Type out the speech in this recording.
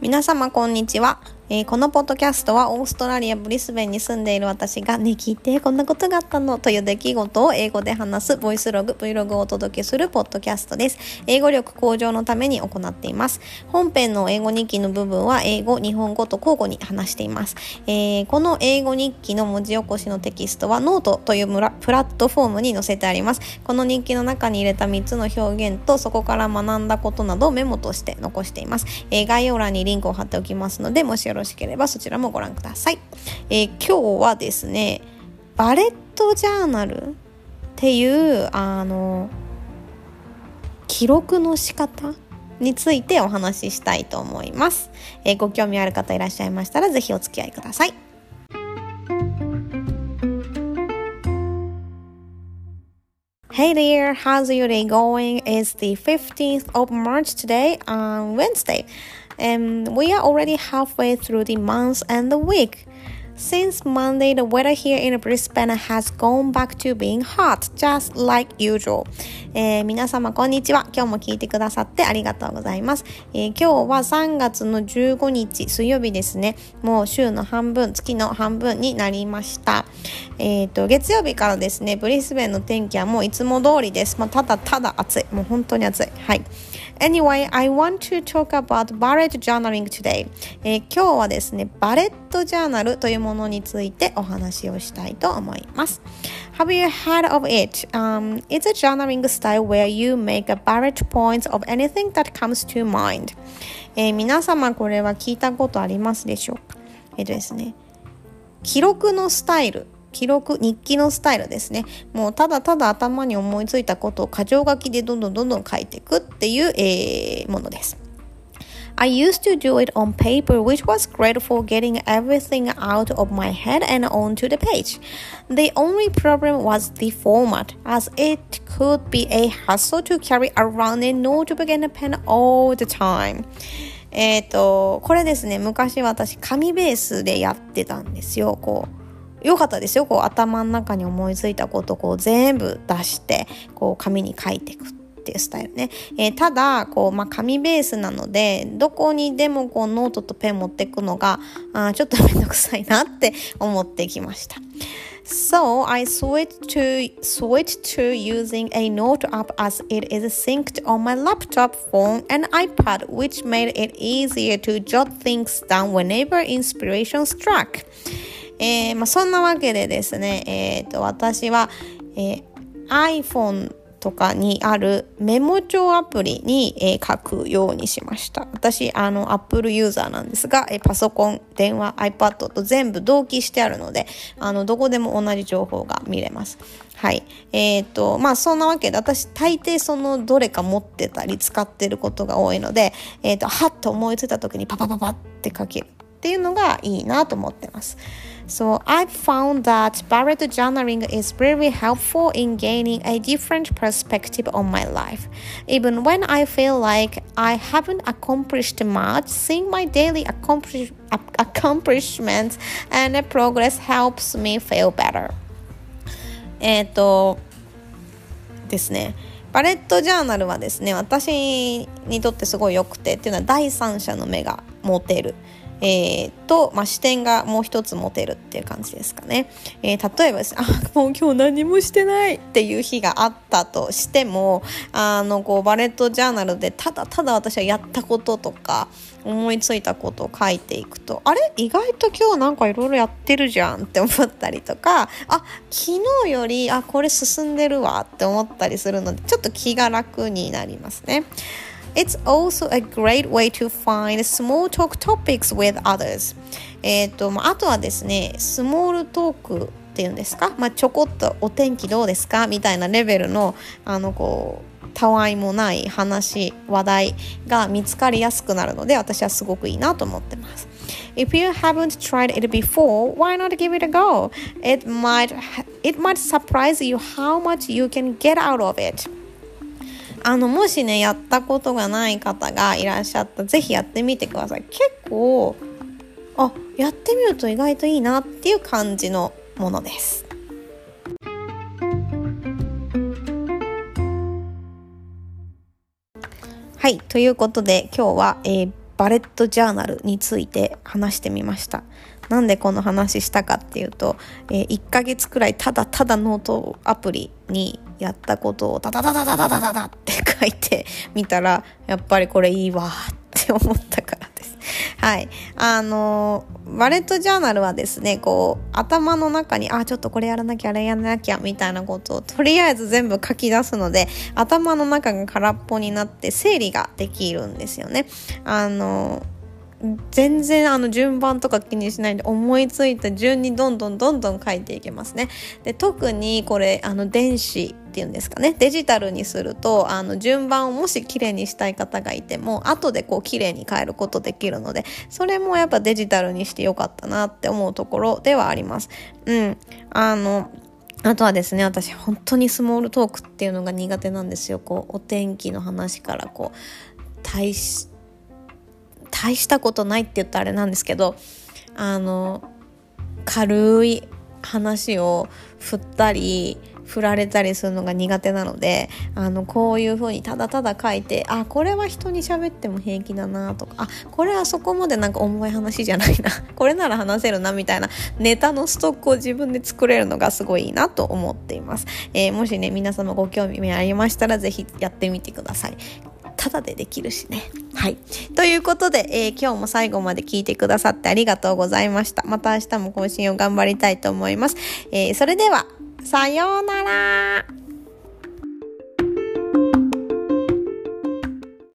皆様こんにちは。えー、このポッドキャストはオーストラリア・ブリスベンに住んでいる私がね、聞いてこんなことがあったのという出来事を英語で話すボイスログ、Vlog をお届けするポッドキャストです。英語力向上のために行っています。本編の英語日記の部分は英語、日本語と交互に話しています。えー、この英語日記の文字起こしのテキストはノートというプラットフォームに載せてあります。この日記の中に入れた3つの表現とそこから学んだことなどをメモとして残しています。えー、概要欄にリンクを貼っておきますので、もしよろろしければそちらもご覧ください。えー、今日はですね、バレットジャーナルっていうあの記録の仕方についてお話ししたいと思います。えー、ご興味ある方いらっしゃいましたら是非お付き合いください。Hey there, how's your day going? It's the 15th of March today on Wednesday. and we are already halfway through the month and the week. Since Monday, the weather here in Brisbane has gone back to being hot, just like usual. えー、皆様こんにちは。今日も聞いてくださってありがとうございます、えー、今日は3月の15日水曜日ですね。もう週の半分、月の半分になりました。えっ、ー、と、月曜日からですね、ブリスベンの天気はもういつも通りです。まあ、ただただ暑い。もう本当に暑い。はい。Anyway, I want to talk about bullet journaling today、えー、今日はですね、バレットジャーナルというものものについてお話をしたいと思います。Have you heard of it?、Um, it's a journaling style where you make a bullet points of anything that comes to mind、えー、皆様これは聞いたことありますでしょうか？えっ、とですね、記録のスタイル記録、日記のスタイルですね。もうただただ頭に思いついたことを箇条書きでどんどんどんどん書いていくっていう、えー、ものです。I used to do it on paper, which was great for getting everything out of my head and onto the page. The only problem was the format, as it could be a hassle to carry around a notebook and a pen all the time. えっと、これですね、昔私紙ベースでやってたんですよ。こう良かったですよ。こう頭の中に思いついたことをこう全部出して、こう紙に書いていくっていうスタイルね。えー、ただ、こう、まあ、紙ベースなので、どこにでもこうノートとペン持っていくのが、あちょっとめんどくさいなって思ってきました。So I switched to switched to using a note app as it is synced on my laptop, phone, and iPad, which made it easier to jot things down whenever inspiration struck. えー、まあ、そんなわけでですね、えーと、私は、えー、iPhone とかにあるメモ帳アプリに、えー、書くようにしました。私、あの、Apple ユーザーなんですが、えー、パソコン、電話、iPad と全部同期してあるので、あの、どこでも同じ情報が見れます。はい。えっ、と、まあ、そんなわけで、私、大抵その、どれか持ってたり使ってることが多いので、えっ、と、はっと思いついた時にパパパパって書けるっていうのがいいなと思ってます。So I found that bullet journaling is very helpful in gaining a different perspective on my life. Even when I feel like I haven't accomplished much, seeing my daily accomplish accomplishments and progress helps me feel better. えっとですね。バレットジャーナルはですね、私にとってすごい良くてっていうのは第三者の目が持てる。 えー、と、まあ、視点がもう一つ持てるっていう感じですかね。えー、例えばですね、あ、もう今日何もしてないっていう日があったとしても、あの、こう、バレットジャーナルでただただ私はやったこととか、思いついたことを書いていくと、あれ？意外と今日なんかいろいろやってるじゃんって思ったりとか、あ、昨日より、あ、これ進んでるわって思ったりするので、ちょっと気が楽になりますね。It's also a great way to find small talk topics with others. えっと、あとはですね、スモールトークっていうんですか、まあ、ちょこっとお天気どうですかみたいなレベルの、あの、こう、たわいもない話、話題が見つかりやすくなるので、私はすごくいいなと思ってます。If you haven't tried it before, why not give it a go? It might, it might surprise you how much you can get out of it. あの、もしね、やったことがない方がいらっしゃったら、ぜひやってみてください。結構、あ、やってみると意外といいなっていう感じのものです。はい。ということで、今日は、えー、バレットジャーナルについて話してみました。なんでこの話したかっていうと、えー、1ヶ月くらいただただノートアプリにやったことをダダダダダダダダダって書いてみたら、やっぱりこれいいわって思ったからです。はい。あのバレットジャーナルはですね、こう、頭の中に、あ、ちょっとこれやらなきゃ、あれやらなきゃ、みたいなことを、とりあえず全部書き出すので、頭の中が空っぽになって整理ができるんですよね。あの全然あの順番とか気にしないで思いついた順にどんどんどんどん書いていけますね。で特にこれあの電子っていうんですかねデジタルにするとあの順番をもし綺麗にしたい方がいても後でこう綺麗に変えることできるのでそれもやっぱデジタルにしてよかったなって思うところではあります。うん、あのあとはですね、私本当にスモールトークっていうのが苦手なんですよ。こう、お天気の話からこう、大し、大したことないって言ったらあれなんですけどあの軽い話を振ったり振られたりするのが苦手なのであのこういう風にただただ書いてあこれは人に喋っても平気だなとかあこれはそこまでなんか重い話じゃないな これなら話せるなみたいなネタのストックを自分で作れるのがすごいいいなと思っています、えー、もしね皆様ご興味ありましたら是非やってみてください。ただでできるしね。はい。ということで、えー、今日も最後まで聞いてくださってありがとうございました。また明日も更新を頑張りたいと思います。えー、それでは、さようなら